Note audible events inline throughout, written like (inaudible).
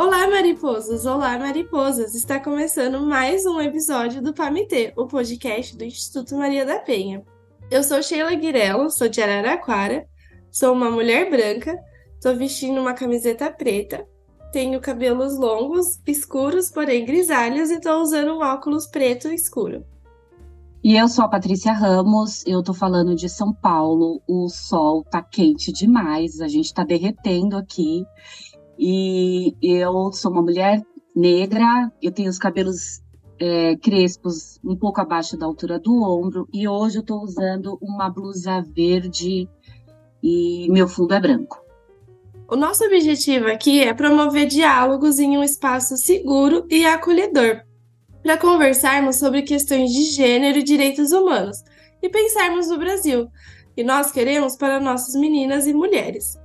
Olá, mariposas! Olá, mariposas! Está começando mais um episódio do PAMITê, o podcast do Instituto Maria da Penha. Eu sou Sheila Guirello, sou de Araraquara, sou uma mulher branca, estou vestindo uma camiseta preta, tenho cabelos longos, escuros, porém grisalhos, e estou usando um óculos preto escuro. E eu sou a Patrícia Ramos, eu tô falando de São Paulo. O sol tá quente demais, a gente tá derretendo aqui. E eu sou uma mulher negra, eu tenho os cabelos é, crespos um pouco abaixo da altura do ombro. E hoje eu tô usando uma blusa verde e meu fundo é branco. O nosso objetivo aqui é promover diálogos em um espaço seguro e acolhedor para conversarmos sobre questões de gênero e direitos humanos e pensarmos no Brasil. E nós queremos para nossas meninas e mulheres.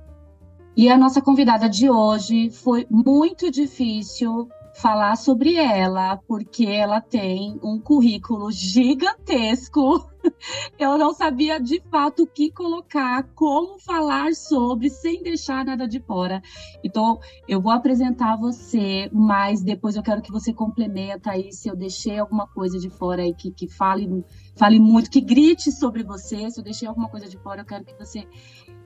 E a nossa convidada de hoje foi muito difícil falar sobre ela, porque ela tem um currículo gigantesco. (laughs) Eu não sabia de fato o que colocar, como falar sobre, sem deixar nada de fora. Então, eu vou apresentar você, mas depois eu quero que você complementa aí se eu deixei alguma coisa de fora aí que, que fale, fale muito, que grite sobre você. Se eu deixei alguma coisa de fora, eu quero que você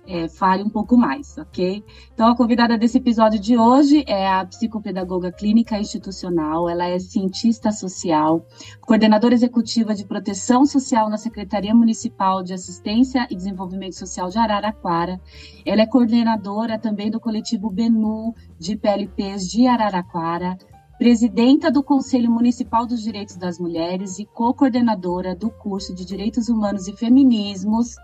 é, fale um pouco mais, ok? Então, a convidada desse episódio de hoje é a psicopedagoga clínica institucional, ela é cientista social, coordenadora executiva de proteção social na Secretaria Municipal de Assistência e Desenvolvimento Social de Araraquara. Ela é coordenadora também do coletivo BENU de PLPs de Araraquara, presidenta do Conselho Municipal dos Direitos das Mulheres e co-coordenadora do curso de Direitos Humanos e Feminismos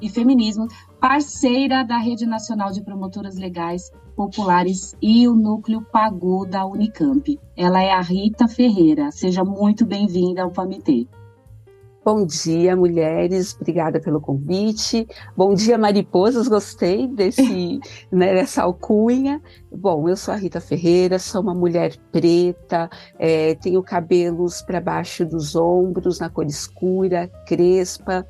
e Feminismo, parceira da Rede Nacional de Promotoras Legais Populares e o Núcleo Pagu da Unicamp. Ela é a Rita Ferreira. Seja muito bem-vinda ao PAMITê. Bom dia, mulheres. Obrigada pelo convite. Bom dia, mariposas. Gostei desse, (laughs) né, dessa alcunha. Bom, eu sou a Rita Ferreira, sou uma mulher preta, é, tenho cabelos para baixo dos ombros, na cor escura, crespa,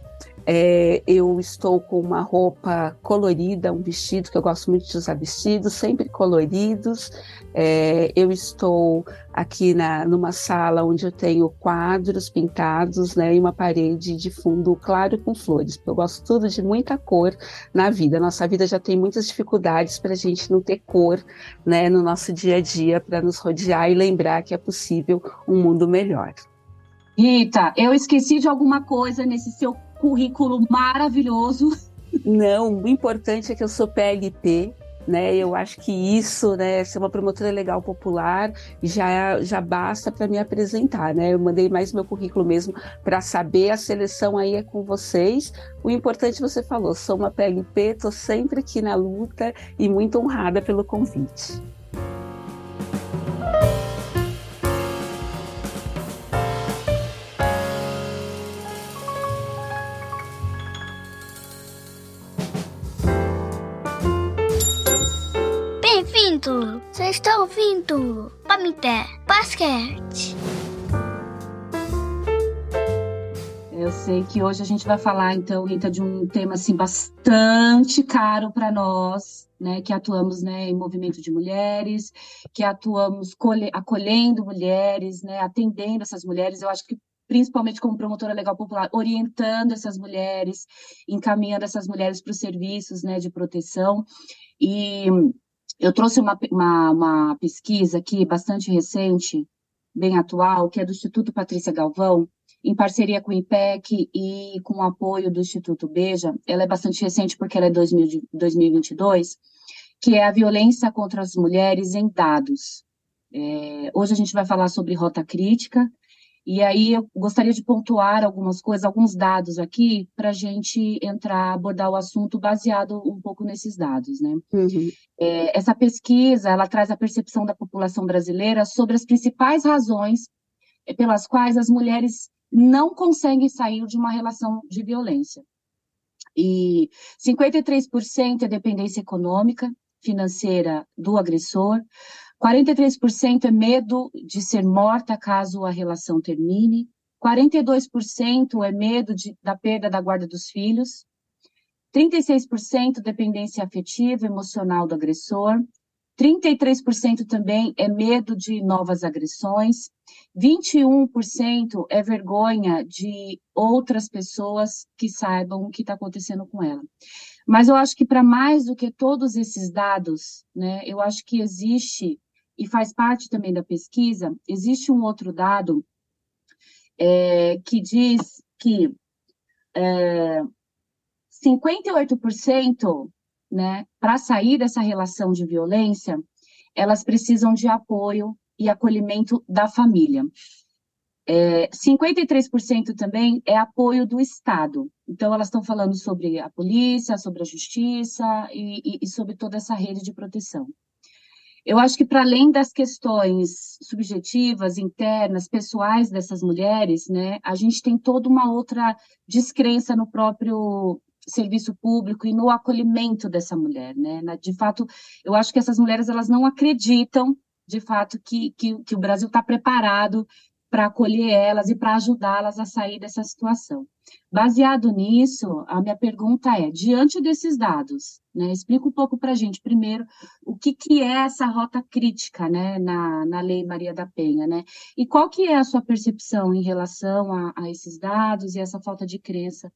é, eu estou com uma roupa colorida, um vestido, que eu gosto muito de usar vestidos, sempre coloridos. É, eu estou aqui na, numa sala onde eu tenho quadros pintados né, e uma parede de fundo claro com flores, eu gosto tudo de muita cor na vida. Nossa vida já tem muitas dificuldades para a gente não ter cor né, no nosso dia a dia, para nos rodear e lembrar que é possível um mundo melhor. Rita, eu esqueci de alguma coisa nesse seu currículo maravilhoso. Não, o importante é que eu sou PLP, né? Eu acho que isso, né, ser uma promotora legal popular já já basta para me apresentar, né? Eu mandei mais meu currículo mesmo para saber a seleção aí é com vocês. O importante você falou, sou uma PLP, tô sempre aqui na luta e muito honrada pelo convite. Está ouvindo? Pamité Basquete. Eu sei que hoje a gente vai falar, então, Rita, de um tema assim bastante caro para nós, né, que atuamos né, em movimento de mulheres, que atuamos acolhendo mulheres, né, atendendo essas mulheres. Eu acho que principalmente como promotora legal popular, orientando essas mulheres, encaminhando essas mulheres para os serviços né, de proteção. E eu trouxe uma, uma, uma pesquisa aqui bastante recente, bem atual, que é do Instituto Patrícia Galvão, em parceria com o IPEC e com o apoio do Instituto Beja. Ela é bastante recente porque ela é 2000, 2022, que é a violência contra as mulheres em dados. É, hoje a gente vai falar sobre rota crítica, e aí eu gostaria de pontuar algumas coisas, alguns dados aqui, para a gente entrar, abordar o assunto baseado um pouco nesses dados, né? Uhum. É, essa pesquisa, ela traz a percepção da população brasileira sobre as principais razões é, pelas quais as mulheres não conseguem sair de uma relação de violência. E 53% é dependência econômica, financeira do agressor, 43% é medo de ser morta caso a relação termine. 42% é medo de, da perda da guarda dos filhos. 36% dependência afetiva, emocional do agressor. 33% também é medo de novas agressões, 21% é vergonha de outras pessoas que saibam o que está acontecendo com ela. Mas eu acho que para mais do que todos esses dados, né, eu acho que existe, e faz parte também da pesquisa, existe um outro dado é, que diz que é, 58%, né, para sair dessa relação de violência, elas precisam de apoio e acolhimento da família. É, 53% também é apoio do Estado. Então, elas estão falando sobre a polícia, sobre a justiça e, e, e sobre toda essa rede de proteção. Eu acho que, para além das questões subjetivas, internas, pessoais dessas mulheres, né, a gente tem toda uma outra descrença no próprio serviço público e no acolhimento dessa mulher, né? De fato, eu acho que essas mulheres elas não acreditam, de fato, que, que, que o Brasil está preparado para acolher elas e para ajudá-las a sair dessa situação. Baseado nisso, a minha pergunta é: diante desses dados, né, explica um pouco para a gente, primeiro, o que, que é essa rota crítica né, na, na Lei Maria da Penha, né? E qual que é a sua percepção em relação a, a esses dados e essa falta de crença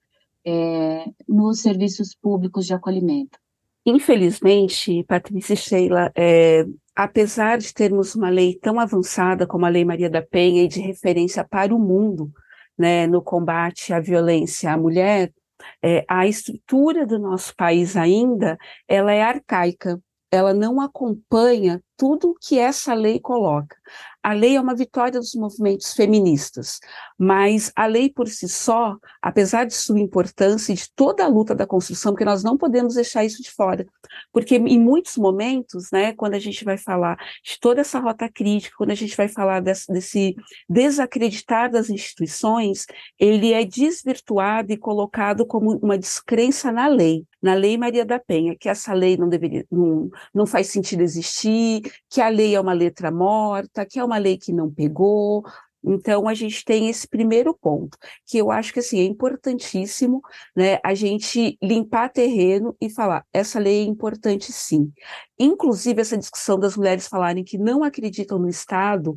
é, nos serviços públicos de acolhimento. Infelizmente, Patrícia e Sheila, é, apesar de termos uma lei tão avançada como a Lei Maria da Penha e de referência para o mundo né, no combate à violência à mulher, é, a estrutura do nosso país ainda ela é arcaica, ela não acompanha tudo que essa lei coloca. A lei é uma vitória dos movimentos feministas, mas a lei por si só, apesar de sua importância e de toda a luta da construção, porque nós não podemos deixar isso de fora, porque em muitos momentos, né, quando a gente vai falar de toda essa rota crítica, quando a gente vai falar desse, desse desacreditar das instituições, ele é desvirtuado e colocado como uma descrença na lei, na Lei Maria da Penha, que essa lei não deveria, não, não faz sentido existir, que a lei é uma letra morta, que é uma lei que não pegou. Então, a gente tem esse primeiro ponto, que eu acho que assim, é importantíssimo né, a gente limpar terreno e falar, essa lei é importante sim. Inclusive, essa discussão das mulheres falarem que não acreditam no Estado,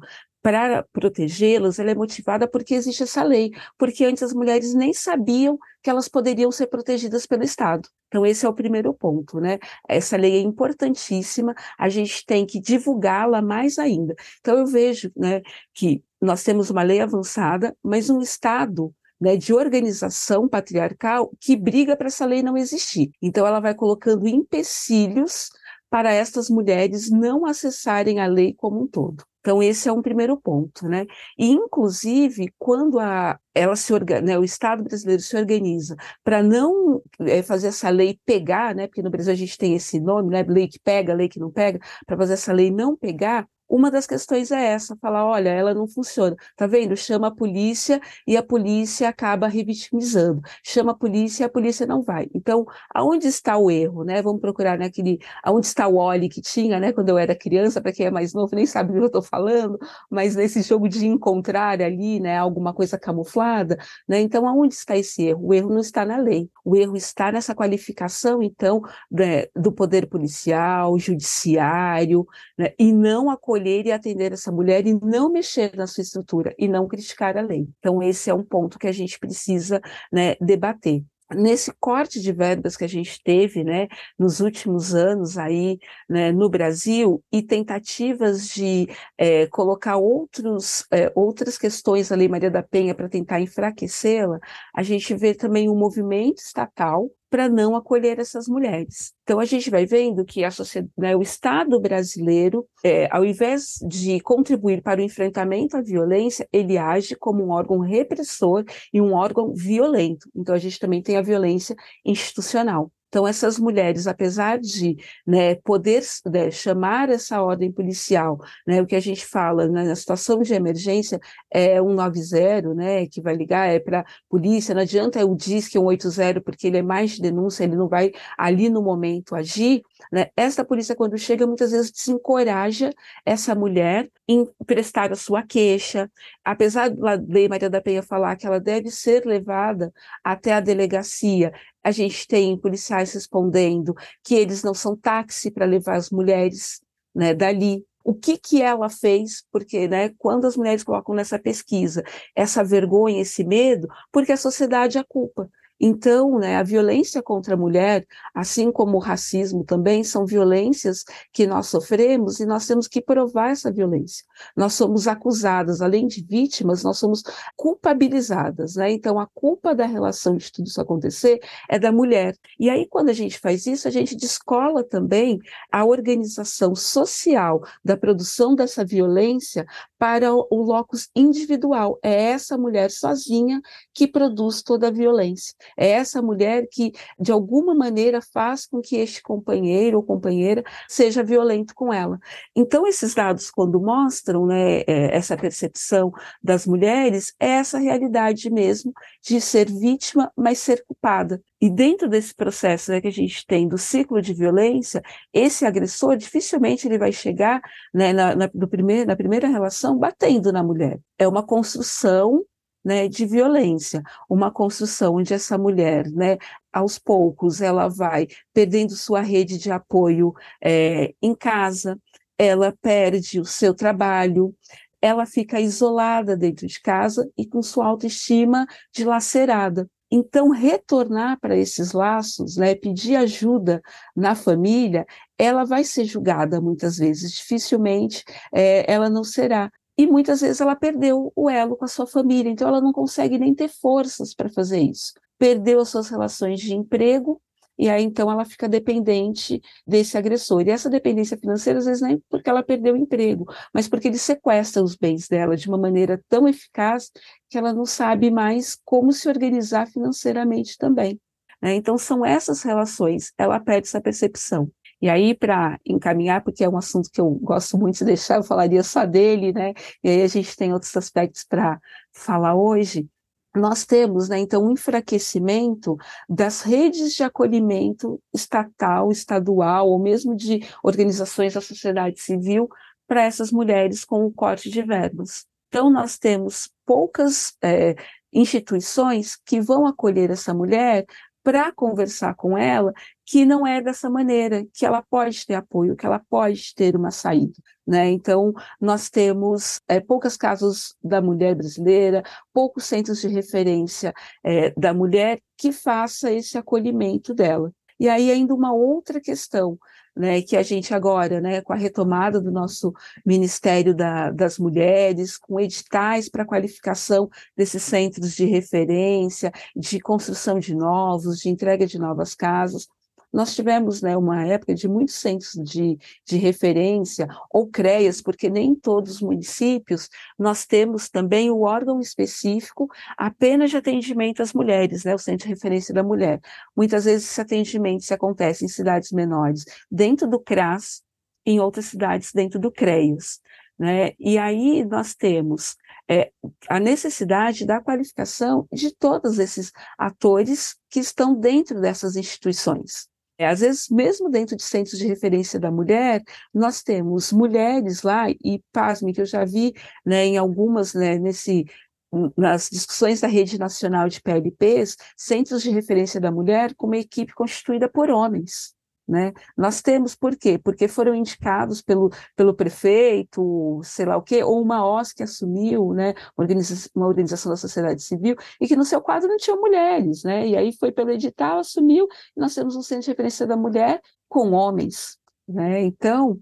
para protegê-las, ela é motivada porque existe essa lei, porque antes as mulheres nem sabiam que elas poderiam ser protegidas pelo Estado. Então, esse é o primeiro ponto, né? Essa lei é importantíssima, a gente tem que divulgá-la mais ainda. Então, eu vejo né, que nós temos uma lei avançada, mas um Estado né, de organização patriarcal que briga para essa lei não existir. Então, ela vai colocando empecilhos para estas mulheres não acessarem a lei como um todo. Então, esse é um primeiro ponto, né? E, inclusive, quando a, ela se né, o Estado brasileiro se organiza para não é, fazer essa lei pegar, né? Porque no Brasil a gente tem esse nome, né? Lei que pega, lei que não pega, para fazer essa lei não pegar, uma das questões é essa, falar, olha, ela não funciona. Tá vendo? Chama a polícia e a polícia acaba revitimizando. Chama a polícia e a polícia não vai. Então, aonde está o erro, né? Vamos procurar naquele, aonde está o Oli que tinha, né, quando eu era criança, para quem é mais novo nem sabe do que eu estou falando, mas nesse jogo de encontrar ali, né, alguma coisa camuflada, né? Então, aonde está esse erro? O erro não está na lei. O erro está nessa qualificação, então, né, do poder policial, judiciário, né, e não a acolher e atender essa mulher e não mexer na sua estrutura e não criticar a lei. Então, esse é um ponto que a gente precisa né, debater nesse corte de verbas que a gente teve, né, nos últimos anos aí, né, no Brasil, e tentativas de é, colocar outros, é, outras questões da Lei Maria da Penha para tentar enfraquecê-la, a gente vê também um movimento estatal para não acolher essas mulheres. Então a gente vai vendo que a sociedade, né, o Estado brasileiro, é, ao invés de contribuir para o enfrentamento à violência, ele age como um órgão repressor e um órgão violento. Então a gente também tem a violência institucional. Então, essas mulheres, apesar de né, poder né, chamar essa ordem policial, né, o que a gente fala né, na situação de emergência é 190, né, que vai ligar é para polícia, não adianta o DISC 180, porque ele é mais de denúncia, ele não vai ali no momento agir. Né? Essa polícia, quando chega, muitas vezes desencoraja essa mulher em prestar a sua queixa, apesar da Lei Maria da Penha falar que ela deve ser levada até a delegacia, a gente tem policiais respondendo que eles não são táxi para levar as mulheres, né, dali. O que, que ela fez? Porque, né, quando as mulheres colocam nessa pesquisa essa vergonha, esse medo, porque a sociedade a culpa. Então, né, a violência contra a mulher, assim como o racismo também, são violências que nós sofremos e nós temos que provar essa violência. Nós somos acusadas, além de vítimas, nós somos culpabilizadas. Né? Então, a culpa da relação de tudo isso acontecer é da mulher. E aí, quando a gente faz isso, a gente descola também a organização social da produção dessa violência para o, o locus individual. É essa mulher sozinha que produz toda a violência. É essa mulher que, de alguma maneira, faz com que este companheiro ou companheira seja violento com ela. Então, esses dados, quando mostram né, é, essa percepção das mulheres, é essa realidade mesmo de ser vítima, mas ser culpada. E dentro desse processo né, que a gente tem do ciclo de violência, esse agressor dificilmente ele vai chegar né, na, na, primeir, na primeira relação batendo na mulher. É uma construção né, de violência, uma construção onde essa mulher, né, aos poucos, ela vai perdendo sua rede de apoio é, em casa, ela perde o seu trabalho, ela fica isolada dentro de casa e com sua autoestima dilacerada. Então, retornar para esses laços, né, pedir ajuda na família, ela vai ser julgada muitas vezes, dificilmente é, ela não será e muitas vezes ela perdeu o elo com a sua família, então ela não consegue nem ter forças para fazer isso. Perdeu as suas relações de emprego, e aí então ela fica dependente desse agressor. E essa dependência financeira, às vezes, nem porque ela perdeu o emprego, mas porque ele sequestra os bens dela de uma maneira tão eficaz que ela não sabe mais como se organizar financeiramente também. Né? Então, são essas relações, ela perde essa percepção. E aí, para encaminhar, porque é um assunto que eu gosto muito de deixar, eu falaria só dele, né? E aí a gente tem outros aspectos para falar hoje. Nós temos, né, então, um enfraquecimento das redes de acolhimento estatal, estadual, ou mesmo de organizações da sociedade civil para essas mulheres com o corte de verbas. Então, nós temos poucas é, instituições que vão acolher essa mulher para conversar com ela que não é dessa maneira, que ela pode ter apoio, que ela pode ter uma saída. Né? Então, nós temos é, poucos casos da mulher brasileira, poucos centros de referência é, da mulher que faça esse acolhimento dela. E aí, ainda uma outra questão, né, que a gente agora, né, com a retomada do nosso Ministério da, das Mulheres, com editais para qualificação desses centros de referência, de construção de novos, de entrega de novas casas, nós tivemos né, uma época de muitos centros de, de referência, ou CREAS, porque nem em todos os municípios nós temos também o órgão específico apenas de atendimento às mulheres, né, o Centro de Referência da Mulher. Muitas vezes esse atendimento se acontece em cidades menores, dentro do CRAS, em outras cidades dentro do CREAS. Né? E aí nós temos é, a necessidade da qualificação de todos esses atores que estão dentro dessas instituições. É, às vezes, mesmo dentro de centros de referência da mulher, nós temos mulheres lá, e pasme, que eu já vi né, em algumas, né, nesse, nas discussões da Rede Nacional de PLPs, centros de referência da mulher com uma equipe constituída por homens. Né? Nós temos por quê? Porque foram indicados pelo, pelo prefeito, sei lá o quê, ou uma OS que assumiu, né, uma, organização, da sociedade civil, e que no seu quadro não tinha mulheres, né? E aí foi pelo edital, assumiu, e nós temos um centro de referência da mulher com homens. Né? Então,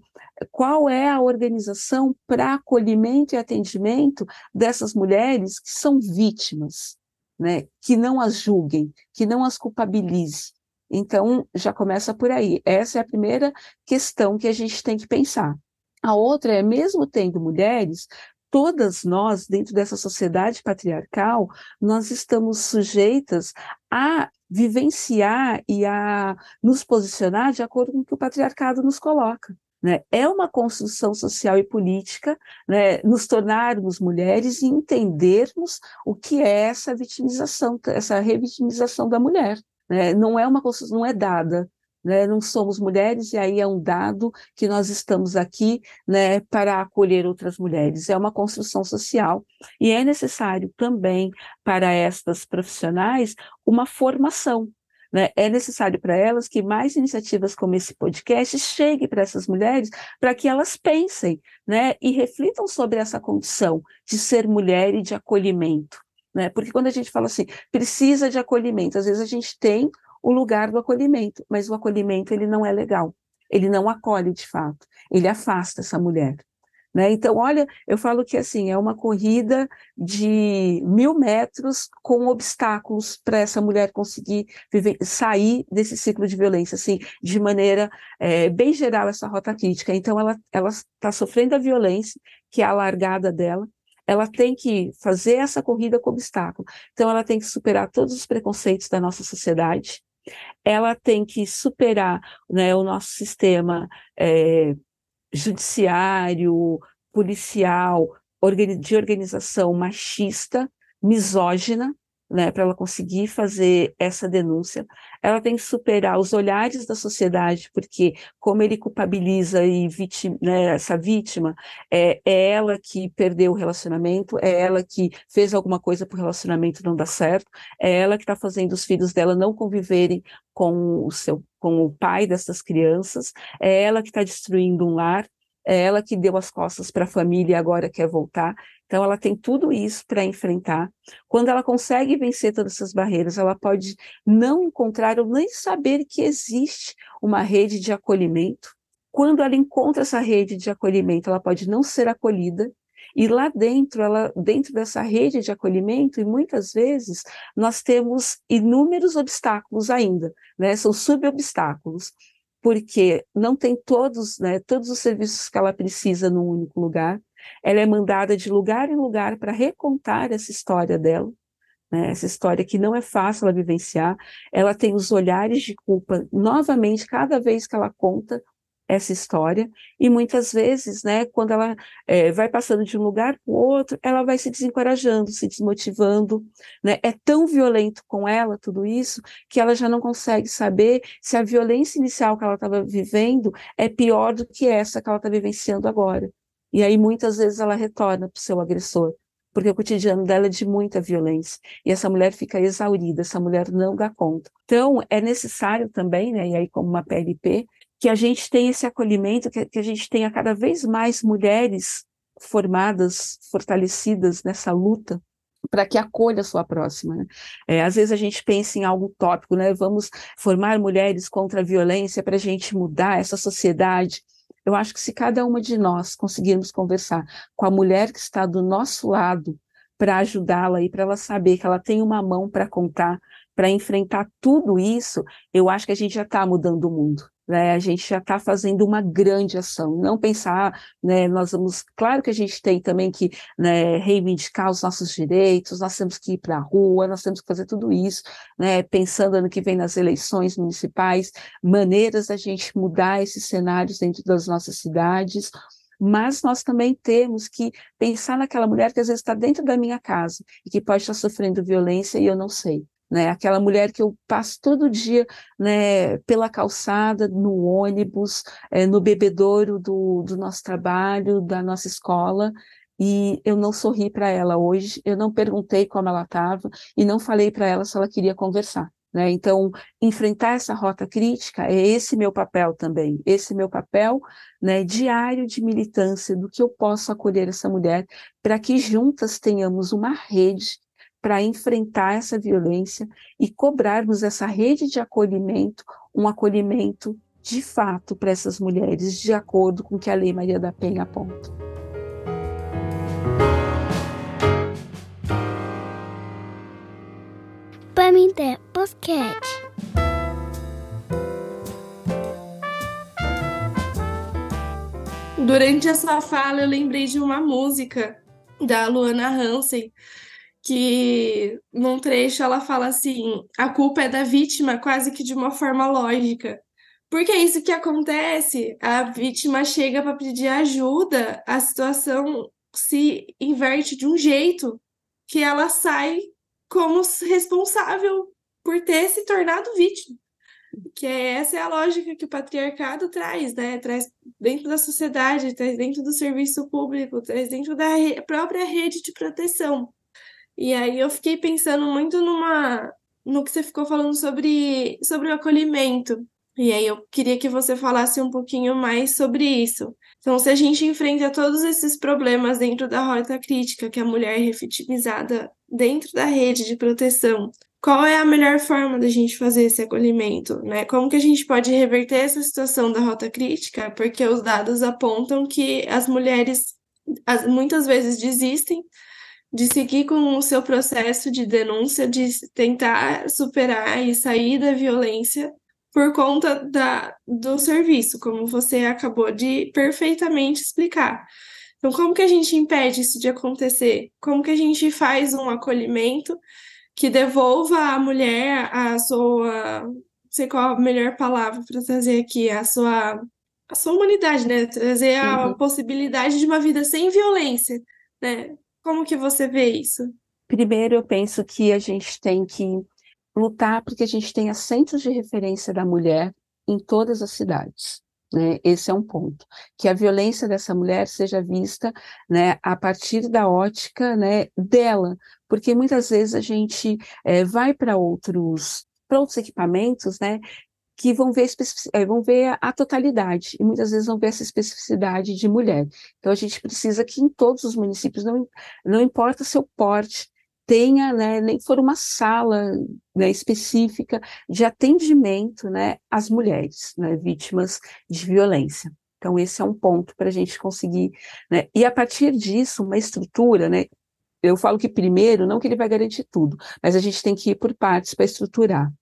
qual é a organização para acolhimento e atendimento dessas mulheres que são vítimas, né? que não as julguem, que não as culpabilize, então, já começa por aí. Essa é a primeira questão que a gente tem que pensar. A outra é, mesmo tendo mulheres, todas nós, dentro dessa sociedade patriarcal, nós estamos sujeitas a vivenciar e a nos posicionar de acordo com o que o patriarcado nos coloca. Né? É uma construção social e política né, nos tornarmos mulheres e entendermos o que é essa vitimização, essa revitimização da mulher. Né? Não é uma não é dada, né? não somos mulheres e aí é um dado que nós estamos aqui né, para acolher outras mulheres. É uma construção social e é necessário também para estas profissionais uma formação. Né? É necessário para elas que mais iniciativas como esse podcast cheguem para essas mulheres, para que elas pensem né, e reflitam sobre essa condição de ser mulher e de acolhimento. Né? Porque quando a gente fala assim, precisa de acolhimento, às vezes a gente tem o lugar do acolhimento, mas o acolhimento ele não é legal, ele não acolhe de fato, ele afasta essa mulher. Né? Então, olha, eu falo que assim é uma corrida de mil metros com obstáculos para essa mulher conseguir viver, sair desse ciclo de violência, assim, de maneira é, bem geral essa rota crítica. Então, ela está sofrendo a violência que é a largada dela. Ela tem que fazer essa corrida com obstáculo. Então, ela tem que superar todos os preconceitos da nossa sociedade. Ela tem que superar né, o nosso sistema é, judiciário, policial, de organização machista, misógina, né, para ela conseguir fazer essa denúncia. Ela tem que superar os olhares da sociedade, porque como ele culpabiliza e vitima, né, essa vítima, é, é, ela que perdeu o relacionamento, é ela que fez alguma coisa para o relacionamento não dar certo, é ela que está fazendo os filhos dela não conviverem com o seu com o pai dessas crianças, é ela que está destruindo um lar, é ela que deu as costas para a família e agora quer voltar. Então, ela tem tudo isso para enfrentar. Quando ela consegue vencer todas essas barreiras, ela pode não encontrar ou nem saber que existe uma rede de acolhimento. Quando ela encontra essa rede de acolhimento, ela pode não ser acolhida. E lá dentro, ela, dentro dessa rede de acolhimento, e muitas vezes nós temos inúmeros obstáculos ainda, né? São subobstáculos porque não tem todos, né, todos os serviços que ela precisa num único lugar. Ela é mandada de lugar em lugar para recontar essa história dela, né, essa história que não é fácil ela vivenciar. Ela tem os olhares de culpa novamente cada vez que ela conta essa história, e muitas vezes, né, quando ela é, vai passando de um lugar para o outro, ela vai se desencorajando, se desmotivando, né, é tão violento com ela tudo isso, que ela já não consegue saber se a violência inicial que ela estava vivendo é pior do que essa que ela está vivenciando agora. E aí muitas vezes ela retorna para o seu agressor, porque o cotidiano dela é de muita violência, e essa mulher fica exaurida, essa mulher não dá conta. Então, é necessário também, né, e aí como uma PLP, que a gente tenha esse acolhimento, que, que a gente tenha cada vez mais mulheres formadas, fortalecidas nessa luta para que acolha a sua próxima. Né? É, às vezes a gente pensa em algo tópico, né? Vamos formar mulheres contra a violência para a gente mudar essa sociedade. Eu acho que se cada uma de nós conseguirmos conversar com a mulher que está do nosso lado para ajudá-la e para ela saber que ela tem uma mão para contar, para enfrentar tudo isso, eu acho que a gente já está mudando o mundo né, a gente já está fazendo uma grande ação. Não pensar, né, nós vamos, claro que a gente tem também que né, reivindicar os nossos direitos, nós temos que ir para a rua, nós temos que fazer tudo isso, né, pensando ano que vem nas eleições municipais, maneiras da gente mudar esses cenários dentro das nossas cidades, mas nós também temos que pensar naquela mulher que às vezes está dentro da minha casa e que pode estar sofrendo violência e eu não sei né? Aquela mulher que eu passo todo dia, né, pela calçada, no ônibus, é, no bebedouro do, do nosso trabalho, da nossa escola, e eu não sorri para ela hoje, eu não perguntei como ela estava e não falei para ela se ela queria conversar. Né? Então, enfrentar essa rota crítica é esse meu papel também, esse meu papel né, diário de militância do que eu posso acolher essa mulher para que juntas tenhamos uma rede para enfrentar essa violência e cobrarmos essa rede de acolhimento, um acolhimento de fato para essas mulheres, de acordo com o que a Lei Maria da Penha aponta. Pamité Podcast. Durante a sua fala, eu lembrei de uma música da Luana Hansen, que num trecho ela fala assim: a culpa é da vítima, quase que de uma forma lógica. Porque é isso que acontece. A vítima chega para pedir ajuda, a situação se inverte de um jeito que ela sai como responsável por ter se tornado vítima. Que é, essa é a lógica que o patriarcado traz, né? Traz dentro da sociedade, traz dentro do serviço público, traz dentro da re própria rede de proteção. E aí eu fiquei pensando muito numa, no que você ficou falando sobre, sobre o acolhimento. E aí eu queria que você falasse um pouquinho mais sobre isso. Então, se a gente enfrenta todos esses problemas dentro da rota crítica, que a mulher é revitimizada dentro da rede de proteção, qual é a melhor forma da gente fazer esse acolhimento, né? Como que a gente pode reverter essa situação da rota crítica? Porque os dados apontam que as mulheres as, muitas vezes desistem de seguir com o seu processo de denúncia, de tentar superar e sair da violência por conta da, do serviço, como você acabou de perfeitamente explicar. Então, como que a gente impede isso de acontecer? Como que a gente faz um acolhimento que devolva à mulher a sua, não sei qual a melhor palavra para trazer aqui, a sua, a sua humanidade, né? Trazer a uhum. possibilidade de uma vida sem violência, né? Como que você vê isso? Primeiro, eu penso que a gente tem que lutar porque a gente tenha centros de referência da mulher em todas as cidades. Né? Esse é um ponto. Que a violência dessa mulher seja vista né, a partir da ótica né, dela, porque muitas vezes a gente é, vai para outros, outros equipamentos né, que vão ver, eh, vão ver a, a, totalidade, e muitas vezes vão ver essa especificidade de mulher. Então, a gente precisa que em todos os municípios, não, não importa seu porte, tenha, né, nem for uma sala né, específica de atendimento né, às mulheres né, vítimas de violência. Então, esse é um ponto para a gente conseguir. Né, e a partir disso, uma estrutura, né, eu falo que primeiro, não que ele vai garantir tudo, mas a gente tem que ir por partes para estruturar.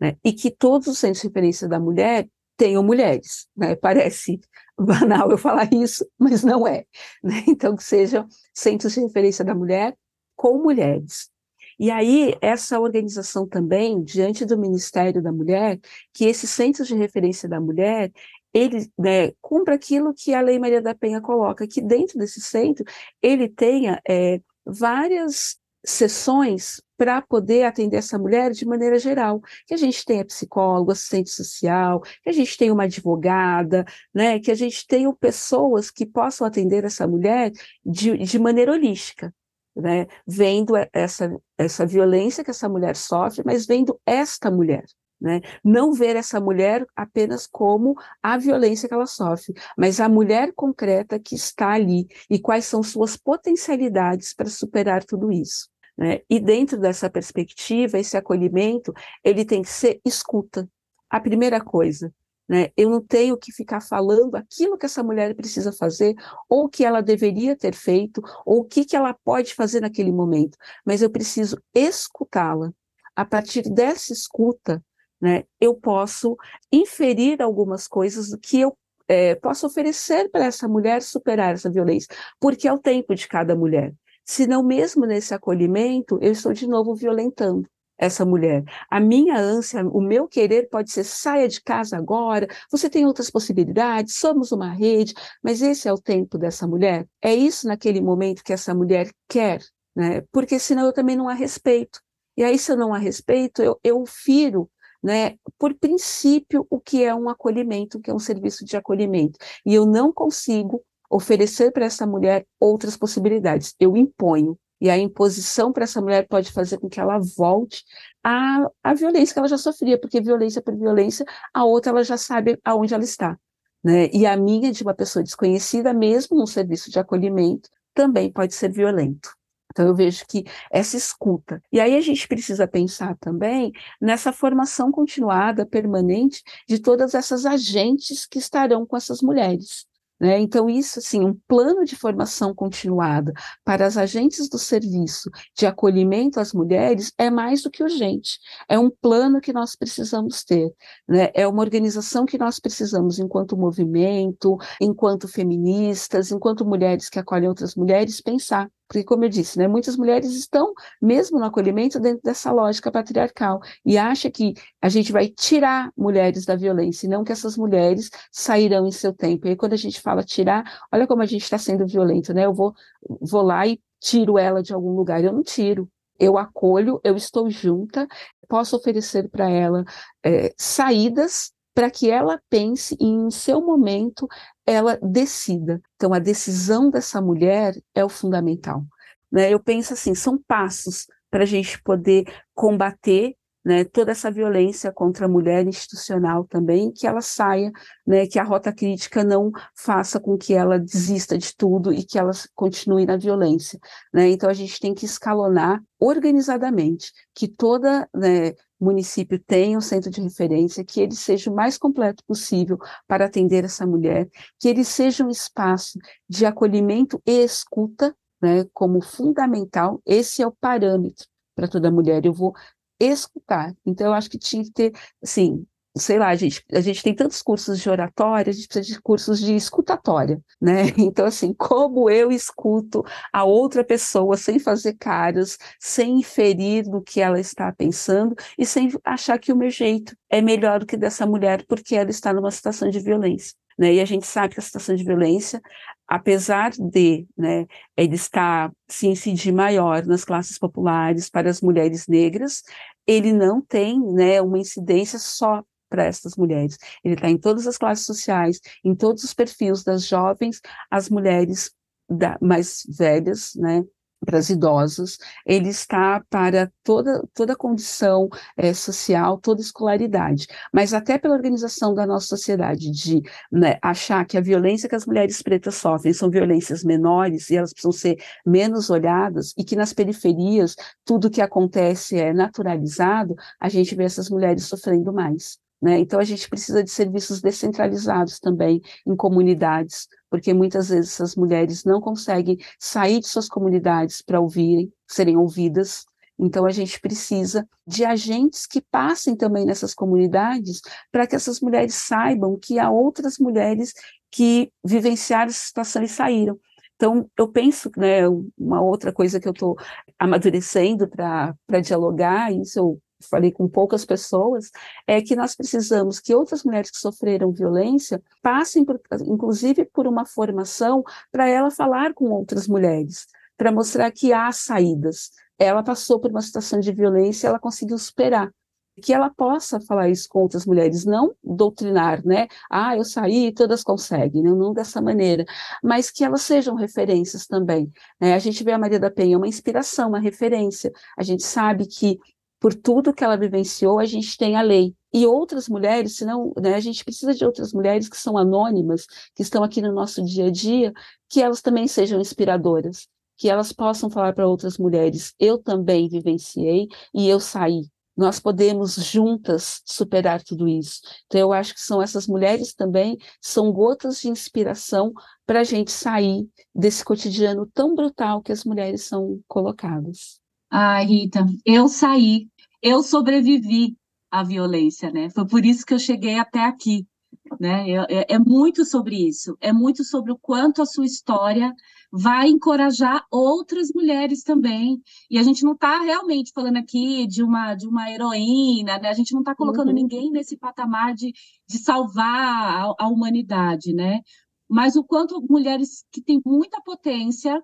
Né, e que todos os centros de referência da mulher tenham mulheres. Né, (laughs) parece banal eu falar isso, mas não é. Né, (laughs) então, que sejam centros de referência da mulher com mulheres. E aí, essa organização também, diante do Ministério da Mulher, que esses centros de referência da mulher, ele né, cumpra aquilo que a Lei Maria da Penha coloca, que dentro desse centro ele tenha é, várias sessões para poder atender essa mulher de maneira geral, que a gente tenha psicólogo, assistente social, que a gente tenha uma advogada, né, que a gente tenha pessoas que possam atender essa mulher de, de maneira holística, né, vendo essa, essa violência que essa mulher sofre, mas vendo esta mulher. Né? Não ver essa mulher apenas como a violência que ela sofre, mas a mulher concreta que está ali e quais são suas potencialidades para superar tudo isso. Né? E dentro dessa perspectiva, esse acolhimento, ele tem que ser escuta. A primeira coisa, né? Eu não tenho que ficar falando aquilo que essa mulher precisa fazer, ou que ela deveria ter feito, ou o que, que ela pode fazer naquele momento, mas eu preciso escutá-la. A partir dessa escuta, né, eu posso inferir algumas coisas que eu é, posso oferecer para essa mulher superar essa violência, porque é o tempo de cada mulher. Senão, mesmo nesse acolhimento, eu estou de novo violentando essa mulher. A minha ânsia, o meu querer pode ser saia de casa agora, você tem outras possibilidades, somos uma rede, mas esse é o tempo dessa mulher. É isso naquele momento que essa mulher quer, né? Porque senão eu também não a respeito. E aí, se eu não a respeito, eu, eu firo né, por princípio, o que é um acolhimento, o que é um serviço de acolhimento. E eu não consigo oferecer para essa mulher outras possibilidades. Eu imponho. E a imposição para essa mulher pode fazer com que ela volte à, à violência que ela já sofria, porque violência por violência, a outra ela já sabe aonde ela está. Né? E a minha, de uma pessoa desconhecida, mesmo no serviço de acolhimento, também pode ser violento. Então, eu vejo que essa escuta. E aí a gente precisa pensar também nessa formação continuada, permanente, de todas essas agentes que estarão com essas mulheres. Né? Então, isso, assim, um plano de formação continuada para as agentes do serviço de acolhimento às mulheres é mais do que urgente. É um plano que nós precisamos ter. Né? É uma organização que nós precisamos, enquanto movimento, enquanto feministas, enquanto mulheres que acolhem outras mulheres, pensar porque, como eu disse, né, muitas mulheres estão, mesmo no acolhimento, dentro dessa lógica patriarcal e acha que a gente vai tirar mulheres da violência, e não que essas mulheres sairão em seu tempo. E aí, quando a gente fala tirar, olha como a gente está sendo violento, né? Eu vou, vou lá e tiro ela de algum lugar. Eu não tiro. Eu acolho, eu estou junta, posso oferecer para ela é, saídas para que ela pense em seu momento, ela decida. Então, a decisão dessa mulher é o fundamental. Né? Eu penso assim, são passos para a gente poder combater né, toda essa violência contra a mulher institucional também, que ela saia, né, que a rota crítica não faça com que ela desista de tudo e que ela continue na violência. Né? Então, a gente tem que escalonar organizadamente, que toda né, município tenha um centro de referência, que ele seja o mais completo possível para atender essa mulher, que ele seja um espaço de acolhimento e escuta, né, como fundamental, esse é o parâmetro para toda mulher. Eu vou escutar. Então, eu acho que tinha que ter, assim, sei lá, a gente, a gente tem tantos cursos de oratória, a gente precisa de cursos de escutatória, né? (laughs) Então, assim, como eu escuto a outra pessoa sem fazer caras, sem inferir no que ela está pensando e sem achar que o meu jeito é melhor do que dessa mulher porque ela está numa situação de violência. Né? E a gente sabe que a situação de violência, apesar de né, ele estar se incidir maior nas classes populares para as mulheres negras, ele não tem né, uma incidência só para essas mulheres. Ele está em todas as classes sociais, em todos os perfis das jovens, as mulheres da, mais velhas, né, para as idosas, ele está para toda, toda condição é, social, toda escolaridade, mas até pela organização da nossa sociedade, de né, achar que a violência que as mulheres pretas sofrem são violências menores e elas precisam ser menos olhadas, e que nas periferias tudo que acontece é naturalizado, a gente vê essas mulheres sofrendo mais. Né? Então, a gente precisa de serviços descentralizados também em comunidades, porque muitas vezes essas mulheres não conseguem sair de suas comunidades para ouvirem, serem ouvidas. Então, a gente precisa de agentes que passem também nessas comunidades para que essas mulheres saibam que há outras mulheres que vivenciaram essa situação e saíram. Então, eu penso, né, uma outra coisa que eu estou amadurecendo para dialogar, isso eu falei com poucas pessoas, é que nós precisamos que outras mulheres que sofreram violência passem, por, inclusive, por uma formação para ela falar com outras mulheres, para mostrar que há saídas. Ela passou por uma situação de violência, ela conseguiu superar. Que ela possa falar isso com outras mulheres, não doutrinar, né? Ah, eu saí, todas conseguem, não, não dessa maneira, mas que elas sejam referências também. Né? A gente vê a Maria da Penha uma inspiração, uma referência. A gente sabe que por tudo que ela vivenciou, a gente tem a lei. E outras mulheres, senão, né, a gente precisa de outras mulheres que são anônimas, que estão aqui no nosso dia a dia, que elas também sejam inspiradoras, que elas possam falar para outras mulheres: eu também vivenciei e eu saí. Nós podemos juntas superar tudo isso. Então, eu acho que são essas mulheres também, são gotas de inspiração para a gente sair desse cotidiano tão brutal que as mulheres são colocadas. Ai, Rita, eu saí, eu sobrevivi à violência, né? Foi por isso que eu cheguei até aqui, né? É, é muito sobre isso, é muito sobre o quanto a sua história vai encorajar outras mulheres também. E a gente não está realmente falando aqui de uma, de uma heroína, né? A gente não está colocando uhum. ninguém nesse patamar de, de salvar a, a humanidade, né? Mas o quanto mulheres que têm muita potência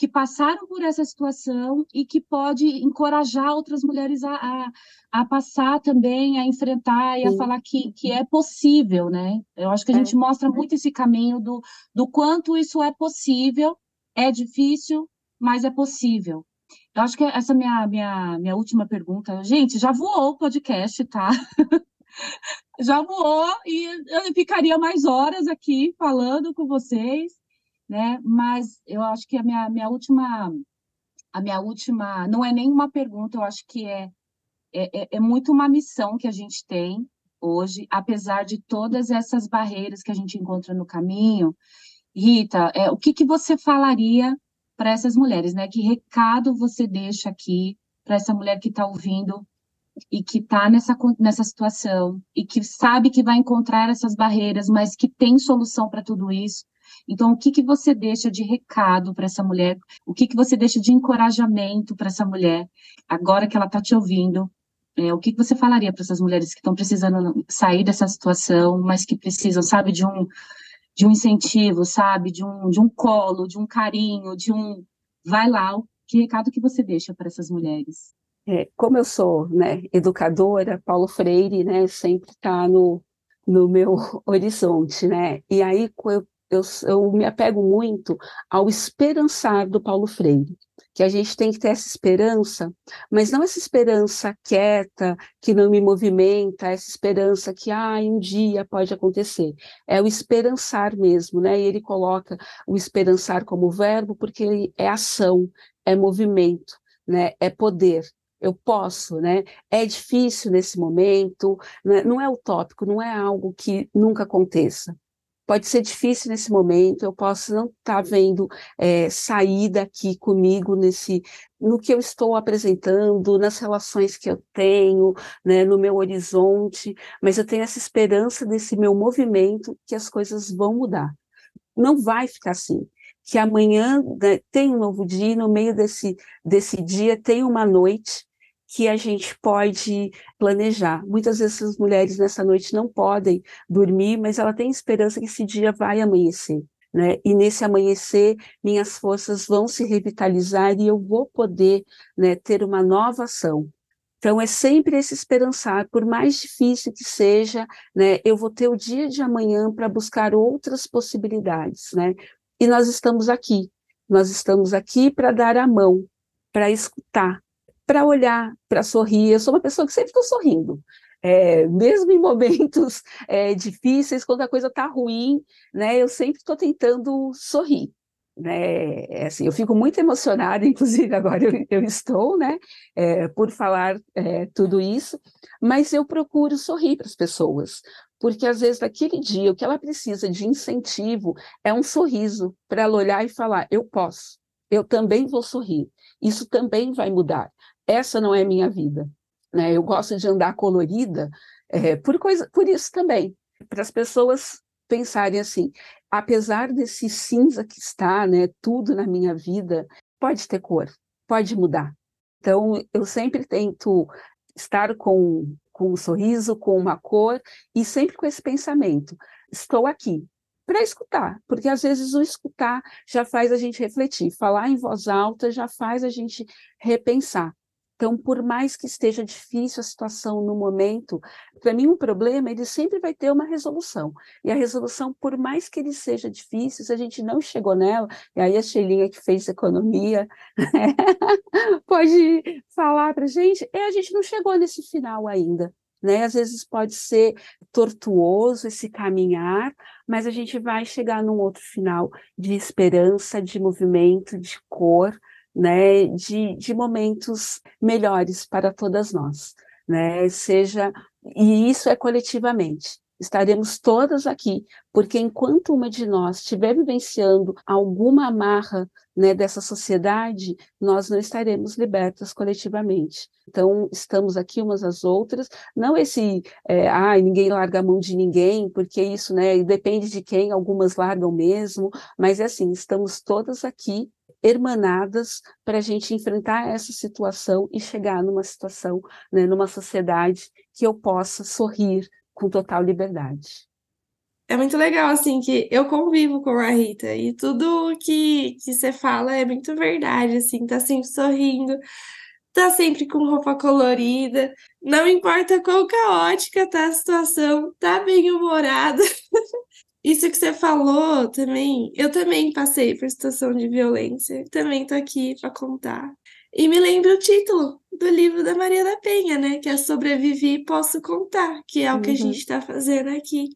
que passaram por essa situação e que pode encorajar outras mulheres a, a, a passar também, a enfrentar e a Sim. falar que, que é possível, né? Eu acho que a é. gente mostra muito esse caminho do, do quanto isso é possível, é difícil, mas é possível. Eu acho que essa é a minha, minha, minha última pergunta. Gente, já voou o podcast, tá? (laughs) já voou e eu ficaria mais horas aqui falando com vocês né? Mas eu acho que a minha, minha última, a minha última, não é nem uma pergunta, eu acho que é, é, é, é muito uma missão que a gente tem hoje, apesar de todas essas barreiras que a gente encontra no caminho. Rita, é, o que, que você falaria para essas mulheres, né? Que recado você deixa aqui para essa mulher que está ouvindo e que está nessa, nessa situação e que sabe que vai encontrar essas barreiras, mas que tem solução para tudo isso? Então, o que, que você deixa de recado para essa mulher? O que, que você deixa de encorajamento para essa mulher, agora que ela está te ouvindo? É, o que, que você falaria para essas mulheres que estão precisando sair dessa situação, mas que precisam, sabe, de um, de um incentivo, sabe, de um, de um colo, de um carinho, de um. Vai lá, que recado que você deixa para essas mulheres? É, como eu sou né, educadora, Paulo Freire né, sempre está no, no meu (laughs) horizonte, né? E aí eu eu, eu me apego muito ao esperançar do Paulo Freire, que a gente tem que ter essa esperança, mas não essa esperança quieta, que não me movimenta, essa esperança que ah, um dia pode acontecer. É o esperançar mesmo, né? E ele coloca o esperançar como verbo porque é ação, é movimento, né? É poder eu posso, né? É difícil nesse momento, né? não é utópico, não é algo que nunca aconteça. Pode ser difícil nesse momento, eu posso não estar tá vendo é, saída aqui comigo nesse, no que eu estou apresentando, nas relações que eu tenho, né, no meu horizonte, mas eu tenho essa esperança desse meu movimento que as coisas vão mudar. Não vai ficar assim que amanhã né, tem um novo dia, no meio desse, desse dia tem uma noite que a gente pode planejar. Muitas vezes as mulheres nessa noite não podem dormir, mas ela tem esperança que esse dia vai amanhecer. Né? E nesse amanhecer, minhas forças vão se revitalizar e eu vou poder né, ter uma nova ação. Então, é sempre esse esperançar, por mais difícil que seja, né, eu vou ter o dia de amanhã para buscar outras possibilidades. Né? E nós estamos aqui, nós estamos aqui para dar a mão, para escutar, para olhar, para sorrir. Eu sou uma pessoa que sempre estou sorrindo. É, mesmo em momentos é, difíceis, quando a coisa está ruim, né, eu sempre estou tentando sorrir. Né, é assim, eu fico muito emocionada, (laughs) inclusive agora eu, eu estou, né, é, por falar é, tudo isso, mas eu procuro sorrir para as pessoas, porque às vezes naquele dia o que ela precisa de incentivo é um sorriso para ela olhar e falar: eu posso, eu também vou sorrir, isso também vai mudar essa não é minha vida. Né? Eu gosto de andar colorida é, por, coisa, por isso também, para as pessoas pensarem assim, apesar desse cinza que está, né, tudo na minha vida, pode ter cor, pode mudar. Então, eu sempre tento estar com, com um sorriso, com uma cor, e sempre com esse pensamento: estou aqui para escutar, porque às vezes o escutar já faz a gente refletir, falar em voz alta já faz a gente repensar. Então, por mais que esteja difícil a situação no momento, para mim um problema ele sempre vai ter uma resolução. E a resolução, por mais que ele seja difícil, se a gente não chegou nela, e aí a Sheilinha que fez economia né, (laughs) pode falar para a gente, é a gente não chegou nesse final ainda. Né? Às vezes pode ser tortuoso esse caminhar, mas a gente vai chegar num outro final de esperança, de movimento, de cor, né, de, de momentos melhores para todas nós, né, seja, e isso é coletivamente, estaremos todas aqui, porque enquanto uma de nós estiver vivenciando alguma amarra né, dessa sociedade, nós não estaremos libertas coletivamente. Então, estamos aqui umas às outras, não esse, é, ah, ninguém larga a mão de ninguém, porque isso, né, depende de quem, algumas largam mesmo, mas é assim, estamos todas aqui hermanadas para a gente enfrentar essa situação e chegar numa situação, né, numa sociedade que eu possa sorrir com total liberdade. É muito legal, assim, que eu convivo com a Rita e tudo que, que você fala é muito verdade, assim, tá sempre sorrindo, tá sempre com roupa colorida, não importa quão caótica tá a situação, tá bem humorada. (laughs) Isso que você falou também, eu também passei por situação de violência, também tô aqui para contar. E me lembra o título do livro da Maria da Penha, né? Que é Sobrevivi e Posso Contar, que é o que a gente está fazendo aqui.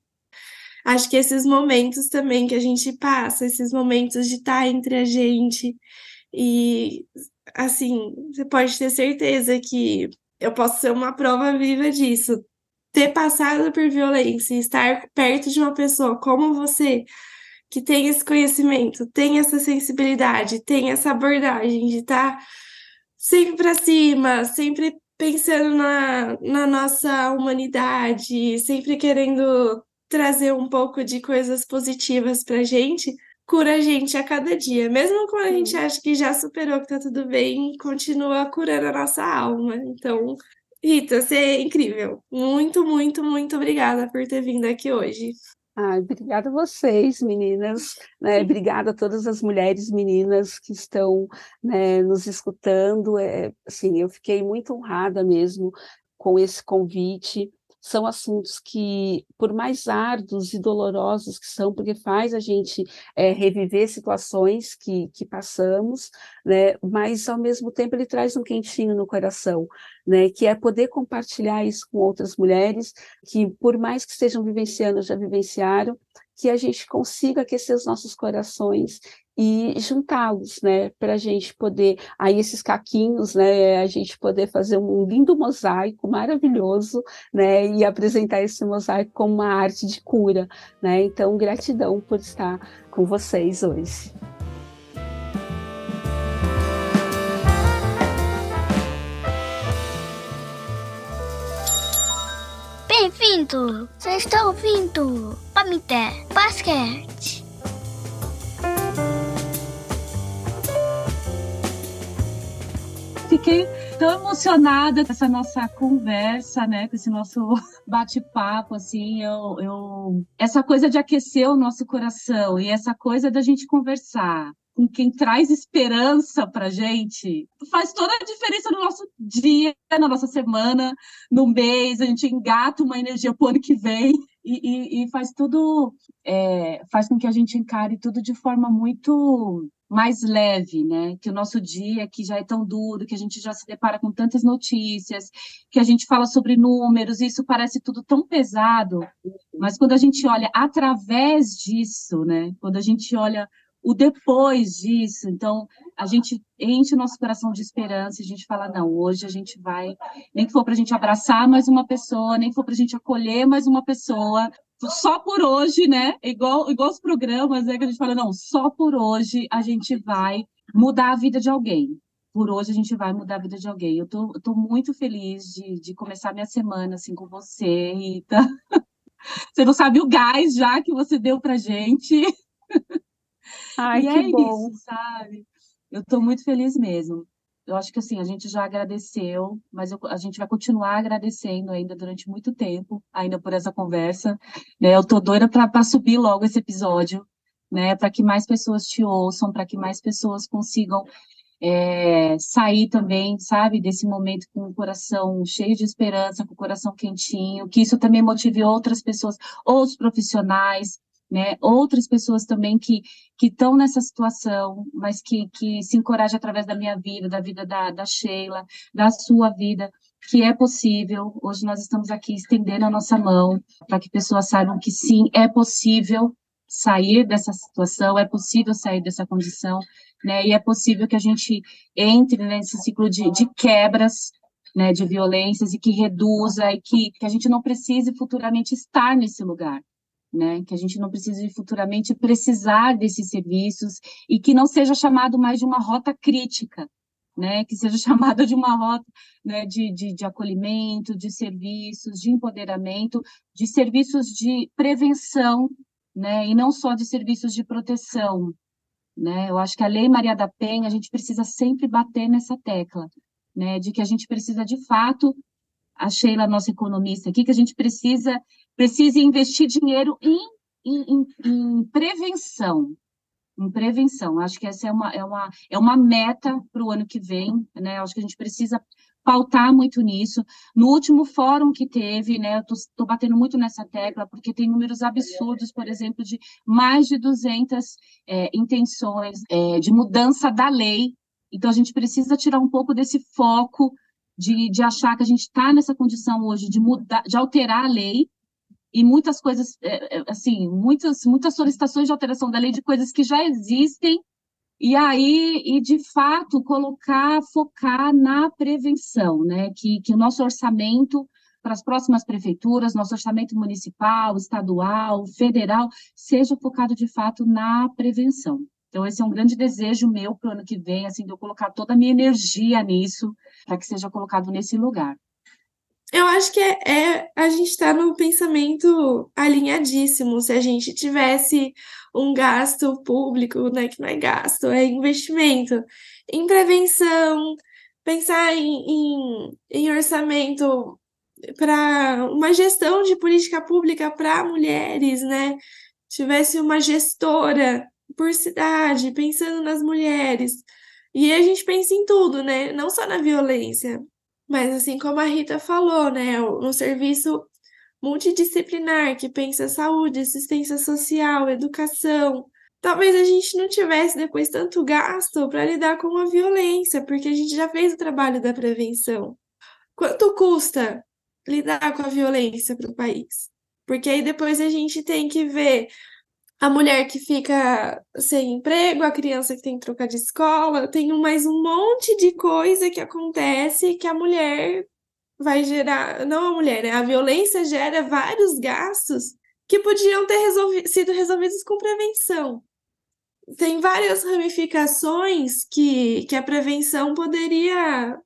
Acho que esses momentos também que a gente passa, esses momentos de estar entre a gente, e assim, você pode ter certeza que eu posso ser uma prova viva disso ter passado por violência e estar perto de uma pessoa como você, que tem esse conhecimento, tem essa sensibilidade, tem essa abordagem de estar sempre para cima, sempre pensando na, na nossa humanidade, sempre querendo trazer um pouco de coisas positivas para gente, cura a gente a cada dia. Mesmo quando a gente acha que já superou, que tá tudo bem, continua curando a nossa alma. Então, Rita, você é incrível. Muito, muito, muito obrigada por ter vindo aqui hoje. Ah, obrigada a vocês, meninas. Né? Obrigada a todas as mulheres meninas que estão né, nos escutando. É, assim, eu fiquei muito honrada mesmo com esse convite. São assuntos que, por mais árduos e dolorosos que são, porque faz a gente é, reviver situações que, que passamos, né? Mas ao mesmo tempo ele traz um quentinho no coração, né? Que é poder compartilhar isso com outras mulheres que, por mais que estejam vivenciando, já vivenciaram, que a gente consiga aquecer os nossos corações e juntá-los, né, para a gente poder, aí esses caquinhos, né, a gente poder fazer um lindo mosaico maravilhoso, né, e apresentar esse mosaico como uma arte de cura, né, então gratidão por estar com vocês hoje. Bem-vindo! Você está ouvindo Pamité Basquete. Fiquei tão emocionada com essa nossa conversa, né? Com esse nosso (laughs) bate-papo, assim, eu, eu... Essa coisa de aquecer o nosso coração e essa coisa da gente conversar com quem traz esperança pra gente, faz toda a diferença no nosso dia, na nossa semana, no mês, a gente engata uma energia pro ano que vem e, e, e faz tudo, é, faz com que a gente encare tudo de forma muito mais leve, né? Que o nosso dia que já é tão duro, que a gente já se depara com tantas notícias, que a gente fala sobre números, isso parece tudo tão pesado, mas quando a gente olha através disso, né? Quando a gente olha o depois disso, então a gente enche o nosso coração de esperança, a gente fala, não, hoje a gente vai, nem que for para a gente abraçar mais uma pessoa, nem que for para a gente acolher mais uma pessoa, só por hoje, né? Igual, igual os programas, né? Que a gente fala, não, só por hoje a gente vai mudar a vida de alguém. Por hoje a gente vai mudar a vida de alguém. Eu tô, eu tô muito feliz de, de começar minha semana assim com você, Rita. (laughs) Você não sabe o gás já que você deu pra gente. (laughs) Ai, e que é bom. isso, sabe? Eu tô muito feliz mesmo eu acho que assim, a gente já agradeceu, mas eu, a gente vai continuar agradecendo ainda durante muito tempo, ainda por essa conversa. Né? Eu tô doida para subir logo esse episódio, né? Para que mais pessoas te ouçam, para que mais pessoas consigam é, sair também, sabe, desse momento com o coração cheio de esperança, com o coração quentinho, que isso também motive outras pessoas, outros profissionais, né? Outras pessoas também que que estão nessa situação, mas que, que se encorajam através da minha vida, da vida da, da Sheila, da sua vida, que é possível. Hoje nós estamos aqui estendendo a nossa mão para que pessoas saibam que sim, é possível sair dessa situação, é possível sair dessa condição, né? E é possível que a gente entre nesse ciclo de, de quebras, né, de violências e que reduza e que, que a gente não precise futuramente estar nesse lugar né? Que a gente não precise futuramente precisar desses serviços e que não seja chamado mais de uma rota crítica, né? Que seja (laughs) chamada de uma rota né, de, de, de acolhimento, de serviços, de empoderamento, de serviços de prevenção, né? E não só de serviços de proteção, né? Eu acho que a Lei Maria da Penha, a gente precisa sempre bater nessa tecla, né? De que a gente precisa, de fato, a Sheila, nossa economista aqui, que a gente precisa, precisa investir dinheiro em, em, em prevenção. Em prevenção. Acho que essa é uma, é uma, é uma meta para o ano que vem, né? Acho que a gente precisa pautar muito nisso. No último fórum que teve, né, eu estou batendo muito nessa tecla, porque tem números absurdos, por exemplo, de mais de 200 é, intenções é, de mudança da lei. Então, a gente precisa tirar um pouco desse foco de, de achar que a gente está nessa condição hoje de mudar, de alterar a lei e muitas coisas, é, é, assim, muitas, muitas solicitações de alteração da lei de coisas que já existem e aí, e de fato, colocar, focar na prevenção, né? Que, que o nosso orçamento para as próximas prefeituras, nosso orçamento municipal, estadual, federal, seja focado de fato na prevenção. Então, esse é um grande desejo meu para o ano que vem, assim, de eu colocar toda a minha energia nisso, para que seja colocado nesse lugar. Eu acho que é, é a gente está no pensamento alinhadíssimo. Se a gente tivesse um gasto público, né, que não é gasto, é investimento em prevenção, pensar em, em, em orçamento para uma gestão de política pública para mulheres, né? Tivesse uma gestora por cidade, pensando nas mulheres. E a gente pensa em tudo, né? Não só na violência, mas assim como a Rita falou, né? Um serviço multidisciplinar que pensa saúde, assistência social, educação, talvez a gente não tivesse depois tanto gasto para lidar com a violência, porque a gente já fez o trabalho da prevenção. Quanto custa lidar com a violência para o país? Porque aí depois a gente tem que ver a mulher que fica sem emprego, a criança que tem que trocar de escola, tem mais um monte de coisa que acontece que a mulher vai gerar, não a mulher, né? A violência gera vários gastos que podiam ter resolvi sido resolvidos com prevenção. Tem várias ramificações que, que a prevenção poderia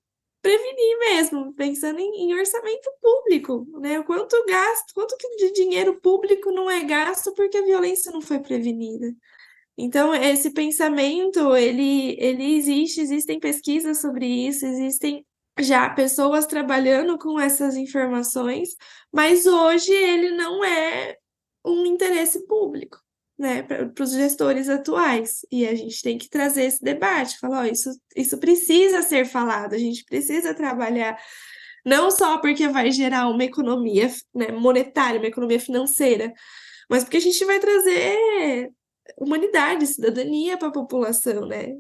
prevenir mesmo, pensando em, em, orçamento público, né? Quanto gasto, quanto de dinheiro público não é gasto porque a violência não foi prevenida. Então, esse pensamento, ele, ele existe, existem pesquisas sobre isso, existem já pessoas trabalhando com essas informações, mas hoje ele não é um interesse público, né, para os gestores atuais. E a gente tem que trazer esse debate, falar, ó, isso, isso precisa ser falado, a gente precisa trabalhar não só porque vai gerar uma economia né, monetária, uma economia financeira, mas porque a gente vai trazer humanidade, cidadania para a população, né?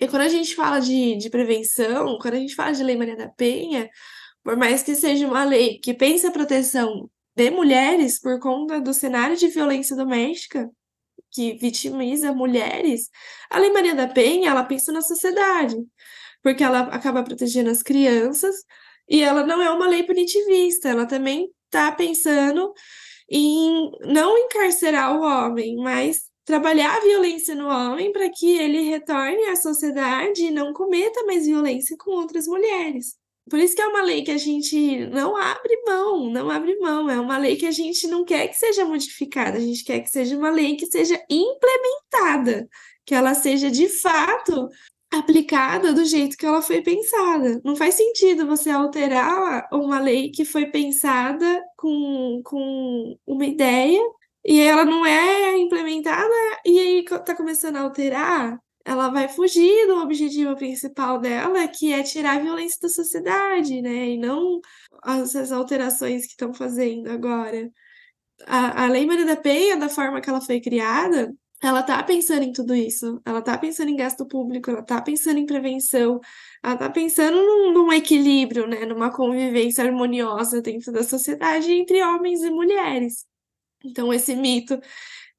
E quando a gente fala de, de prevenção, quando a gente fala de Lei Maria da Penha, por mais que seja uma lei que pense a proteção de mulheres por conta do cenário de violência doméstica, que vitimiza mulheres, a Lei Maria da Penha, ela pensa na sociedade, porque ela acaba protegendo as crianças e ela não é uma lei punitivista, ela também está pensando em não encarcerar o homem, mas trabalhar a violência no homem para que ele retorne à sociedade e não cometa mais violência com outras mulheres. Por isso que é uma lei que a gente não abre mão, não abre mão. É uma lei que a gente não quer que seja modificada, a gente quer que seja uma lei que seja implementada, que ela seja de fato aplicada do jeito que ela foi pensada. Não faz sentido você alterar uma lei que foi pensada com, com uma ideia e ela não é implementada, e aí tá começando a alterar, ela vai fugir do objetivo principal dela, que é tirar a violência da sociedade, né? E não as, as alterações que estão fazendo agora. A, a Lei Maria da Penha, da forma que ela foi criada, ela tá pensando em tudo isso. Ela tá pensando em gasto público, ela tá pensando em prevenção, ela tá pensando num, num equilíbrio, né? Numa convivência harmoniosa dentro da sociedade entre homens e mulheres. Então, esse mito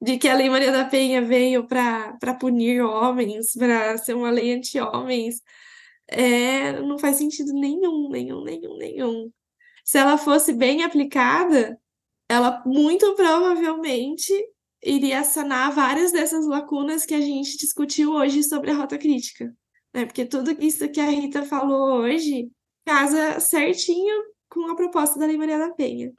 de que a Lei Maria da Penha veio para punir homens, para ser uma lei anti-homens, é, não faz sentido nenhum, nenhum, nenhum, nenhum. Se ela fosse bem aplicada, ela muito provavelmente iria sanar várias dessas lacunas que a gente discutiu hoje sobre a rota crítica. Né? Porque tudo isso que a Rita falou hoje casa certinho com a proposta da Lei Maria da Penha.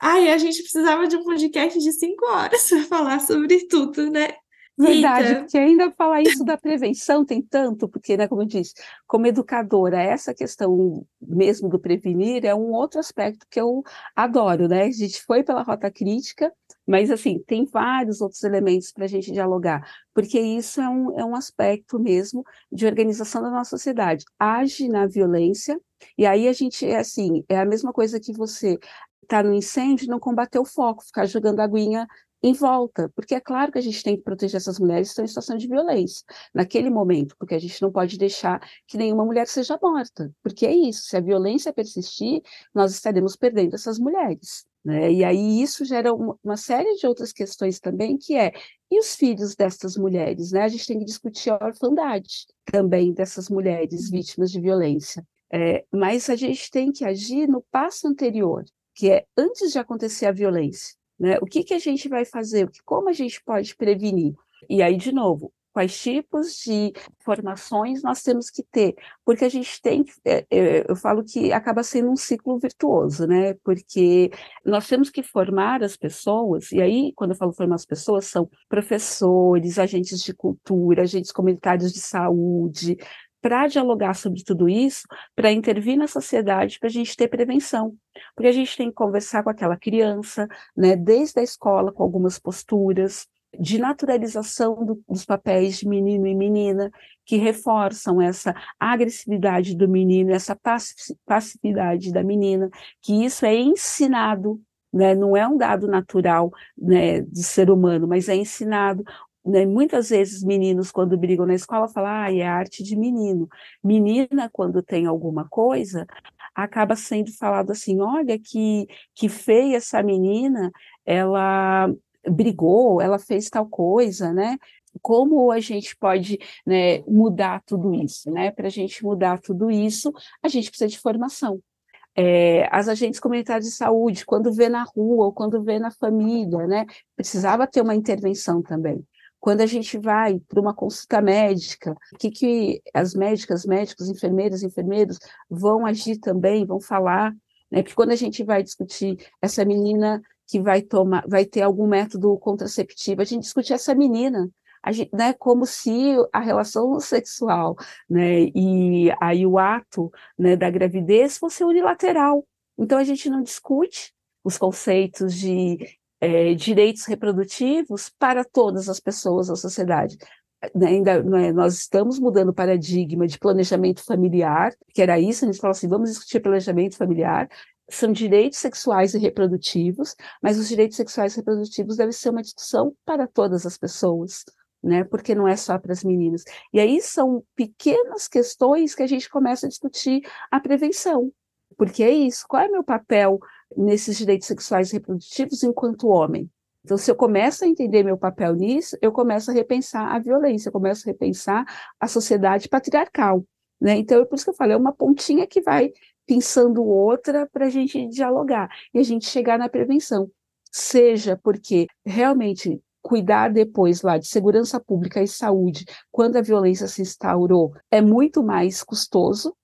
Ai, a gente precisava de um podcast de cinco horas (laughs) para falar sobre tudo, né? Verdade, Rita. porque ainda falar isso da prevenção tem tanto, porque, né, como eu disse, como educadora, essa questão mesmo do prevenir é um outro aspecto que eu adoro, né? A gente foi pela rota crítica, mas, assim, tem vários outros elementos para a gente dialogar, porque isso é um, é um aspecto mesmo de organização da nossa sociedade. Age na violência, e aí a gente, é assim, é a mesma coisa que você está no incêndio não combater o foco, ficar jogando aguinha em volta, porque é claro que a gente tem que proteger essas mulheres que estão em situação de violência naquele momento, porque a gente não pode deixar que nenhuma mulher seja morta, porque é isso, se a violência persistir, nós estaremos perdendo essas mulheres. Né? E aí isso gera uma, série de outras questões também, que é, e os filhos dessas mulheres? Né? A gente tem que discutir a orfandade também dessas mulheres vítimas de violência. É, mas a gente tem que agir no passo anterior, que é antes de acontecer a violência. Né? O que, que a gente vai fazer? Como a gente pode prevenir? E aí, de novo, quais tipos de formações nós temos que ter, porque a gente tem, é, é, eu falo que acaba sendo um ciclo virtuoso, né? Porque nós temos que formar as pessoas, e aí, quando eu falo formar as pessoas, são professores, agentes de cultura, agentes comunitários de saúde, para dialogar sobre tudo isso, para intervir na sociedade, para a gente ter prevenção. Porque a gente tem que conversar com aquela criança, né, desde a escola, com algumas posturas de naturalização do, dos papéis de menino e menina, que reforçam essa agressividade do menino, essa passividade da menina, que isso é ensinado né? não é um dado natural né, do ser humano, mas é ensinado. Né? Muitas vezes meninos, quando brigam na escola, falam, ah, é arte de menino. Menina, quando tem alguma coisa, acaba sendo falado assim, olha que, que feia essa menina, ela brigou, ela fez tal coisa, né? Como a gente pode né, mudar tudo isso, né? Para a gente mudar tudo isso, a gente precisa de formação. É, as agentes comunitárias de saúde, quando vê na rua ou quando vê na família, né? Precisava ter uma intervenção também. Quando a gente vai para uma consulta médica, o que, que as médicas, médicos, enfermeiras, enfermeiros vão agir também, vão falar, né? Porque quando a gente vai discutir essa menina que vai tomar, vai ter algum método contraceptivo, a gente discute essa menina, gente, né, como se a relação sexual, né, e aí o ato, né, da gravidez fosse unilateral. Então a gente não discute os conceitos de é, direitos reprodutivos para todas as pessoas da sociedade. Né, ainda é, nós estamos mudando o paradigma de planejamento familiar, que era isso, a gente fala assim, vamos discutir planejamento familiar, são direitos sexuais e reprodutivos, mas os direitos sexuais e reprodutivos devem ser uma discussão para todas as pessoas, né? Porque não é só para as meninas. E aí são pequenas questões que a gente começa a discutir a prevenção. Porque é isso, qual é meu papel nesses direitos sexuais e reprodutivos enquanto homem. Então, se eu começo a entender meu papel nisso, eu começo a repensar a violência, eu começo a repensar a sociedade patriarcal. Né? Então, é por isso que eu falei, é uma pontinha que vai pensando outra para a gente dialogar e a gente chegar na prevenção. Seja porque realmente cuidar depois lá de segurança pública e saúde, quando a violência se instaurou, é muito mais custoso,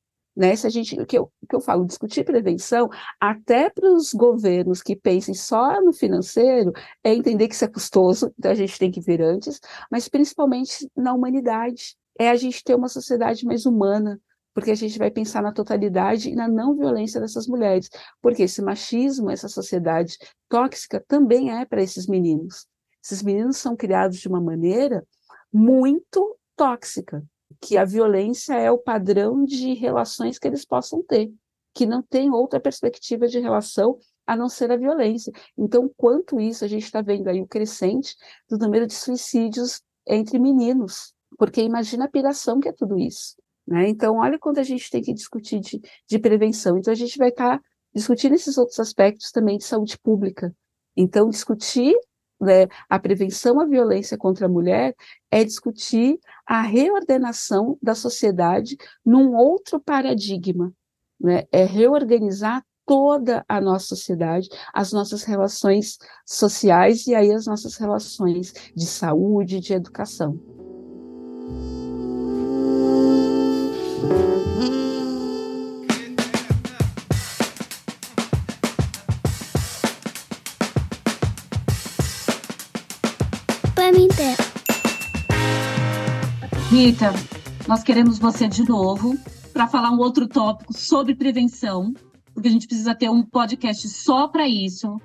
né? Se a gente, que eu, que eu falo, discutir prevenção, até para os governos que pensem só no financeiro, é entender que isso é custoso, então a gente tem que ver antes, mas principalmente na humanidade. É a gente ter uma sociedade mais humana, porque a gente vai pensar na totalidade e na não violência dessas mulheres, porque esse machismo, essa sociedade tóxica também é para esses meninos. Esses meninos são criados de uma maneira muito tóxica, que a violência é o padrão de relações que eles possam ter, que não tem outra perspectiva de relação a não ser a violência. Então, quanto isso, a gente está vendo aí o crescente do número de suicídios entre meninos, porque imagina a piração que é tudo isso. Né? Então, olha quando a gente tem que discutir de, de prevenção. Então, a gente vai estar tá discutindo esses outros aspectos também de saúde pública. Então, discutir né, a prevenção à violência contra a mulher é discutir a reordenação da sociedade num outro paradigma, né, é reorganizar toda a nossa sociedade, as nossas relações sociais e aí as nossas relações de saúde, de educação. Rita, nós queremos você de novo para falar um outro tópico sobre prevenção, porque a gente precisa ter um podcast só para isso.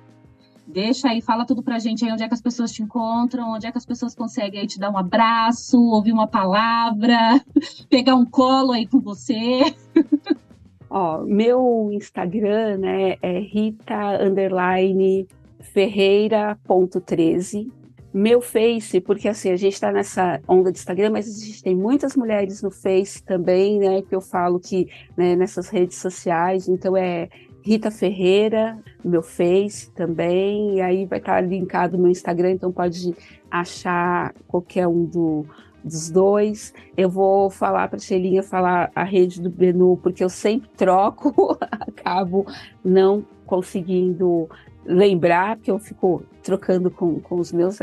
Deixa aí, fala tudo pra gente aí, onde é que as pessoas te encontram, onde é que as pessoas conseguem aí te dar um abraço, ouvir uma palavra, (laughs) pegar um colo aí com você. (laughs) Ó, meu Instagram né, é rita underline ferreira.13 meu Face, porque assim, a gente está nessa onda de Instagram, mas a gente tem muitas mulheres no Face também, né? Que eu falo que né, nessas redes sociais, então é Rita Ferreira, meu Face também, e aí vai estar tá linkado meu Instagram, então pode achar qualquer um do, dos dois. Eu vou falar para a Shelinha falar a rede do Benu, porque eu sempre troco, (laughs) acabo não conseguindo lembrar, porque eu fico trocando com, com os meus,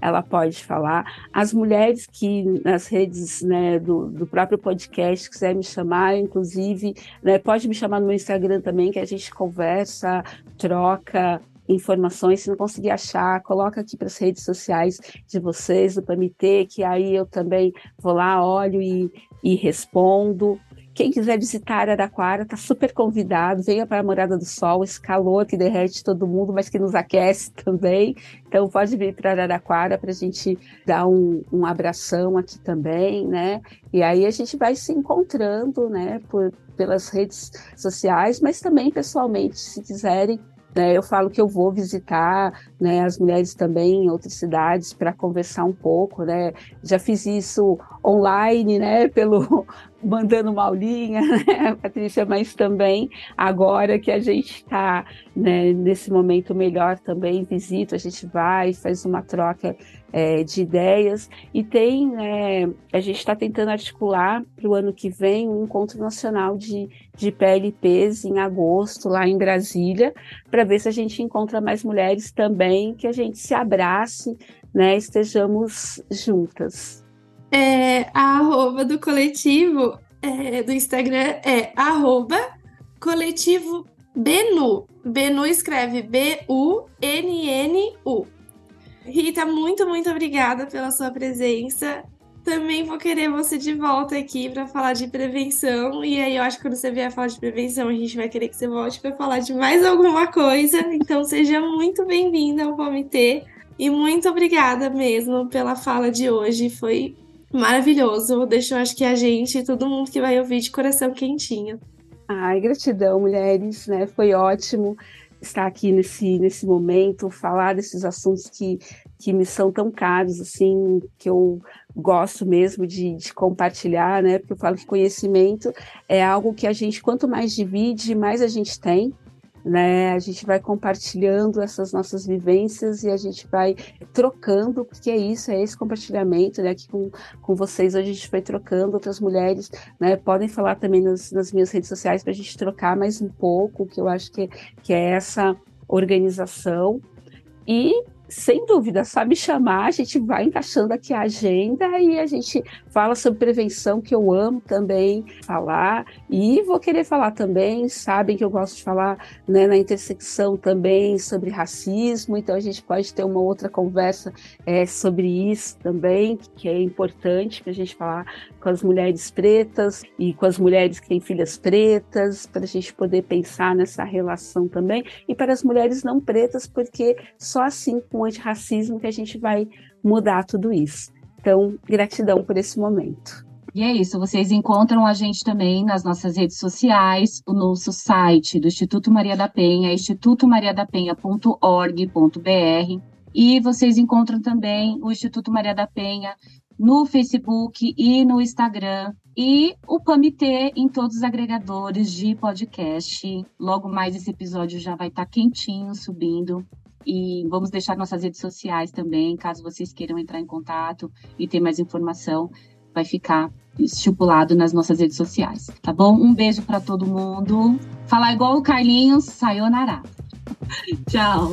ela, pode falar. As mulheres que nas redes né, do, do próprio podcast quiser me chamar, inclusive, né, pode me chamar no meu Instagram também, que a gente conversa, troca informações, se não conseguir achar, coloca aqui para as redes sociais de vocês, do PMT, que aí eu também vou lá, olho e, e respondo. Quem quiser visitar Araraquara está super convidado. Venha para a Morada do Sol, esse calor que derrete todo mundo, mas que nos aquece (laughs) também. Então pode vir para Araraquara para a gente dar um, um abração aqui também, né? E aí a gente vai se encontrando, né? Por, pelas redes sociais, mas também pessoalmente, se quiserem Né? Eu falo que eu vou visitar né, as mulheres também em outras cidades para conversar um pouco, né? Já fiz isso online, né? Pelo (laughs) mandando uma aulinha, (laughs) né, Patrícia, mas também agora que a gente está né, nesse momento melhor também, visita, a gente vai, faz uma troca é, de ideias e tem, né, a gente está tentando articular para o ano que vem um encontro nacional de, de PLPs em agosto, lá em Brasília, para ver se a gente encontra mais mulheres também, que a gente se abrace, né, estejamos juntas. É, a arroba do coletivo é, do Instagram é arroba coletivo Benu. Benu escreve B-U-N-N-U. Rita, muito, muito obrigada pela sua presença. Também vou querer você de volta aqui para falar de prevenção. E aí, eu acho que quando você vier falar de prevenção, a gente vai querer que você volte para falar de mais alguma coisa. Então, seja muito bem-vinda ao Comitê. E muito obrigada mesmo pela fala de hoje. Foi maravilhoso. Deixou, acho que a gente e todo mundo que vai ouvir de coração quentinho. Ai, gratidão, mulheres, né? Foi ótimo estar aqui nesse, nesse momento, falar desses assuntos que, que me são tão caros, assim, que eu gosto mesmo de, de, compartilhar, né? Porque eu falo que conhecimento é algo que a gente, quanto mais divide, mais a gente tem né? A gente vai compartilhando essas nossas vivências e a gente vai trocando, porque é isso, é esse compartilhamento, né? Que com, com vocês hoje a gente vai trocando, outras mulheres, né? Podem falar também nas, nas minhas redes sociais para a gente trocar mais um pouco, que eu acho que, que é essa organização. E sem dúvida, sabe chamar, a gente vai encaixando aqui a agenda e a gente fala sobre prevenção, que eu amo também falar, e vou querer falar também, sabem que eu gosto de falar né, na intersecção também sobre racismo, então a gente pode ter uma outra conversa é, sobre isso também, que é importante para a gente falar com as mulheres pretas e com as mulheres que têm filhas pretas, para a gente poder pensar nessa relação também, e para as mulheres não pretas, porque só assim com o antirracismo que a gente vai mudar tudo isso. Então, gratidão por esse momento. E é isso, vocês encontram a gente também nas nossas redes sociais, o nosso site do Instituto Maria da Penha, institutomariadapenha.org.br. E vocês encontram também o Instituto Maria da Penha no Facebook e no Instagram. E o PAMITê em todos os agregadores de podcast. Logo mais esse episódio já vai estar quentinho, subindo. E vamos deixar nossas redes sociais também, caso vocês queiram entrar em contato e ter mais informação, vai ficar estipulado nas nossas redes sociais, tá bom? Um beijo para todo mundo. Falar igual o Carlinhos, sayonara. (laughs) Tchau.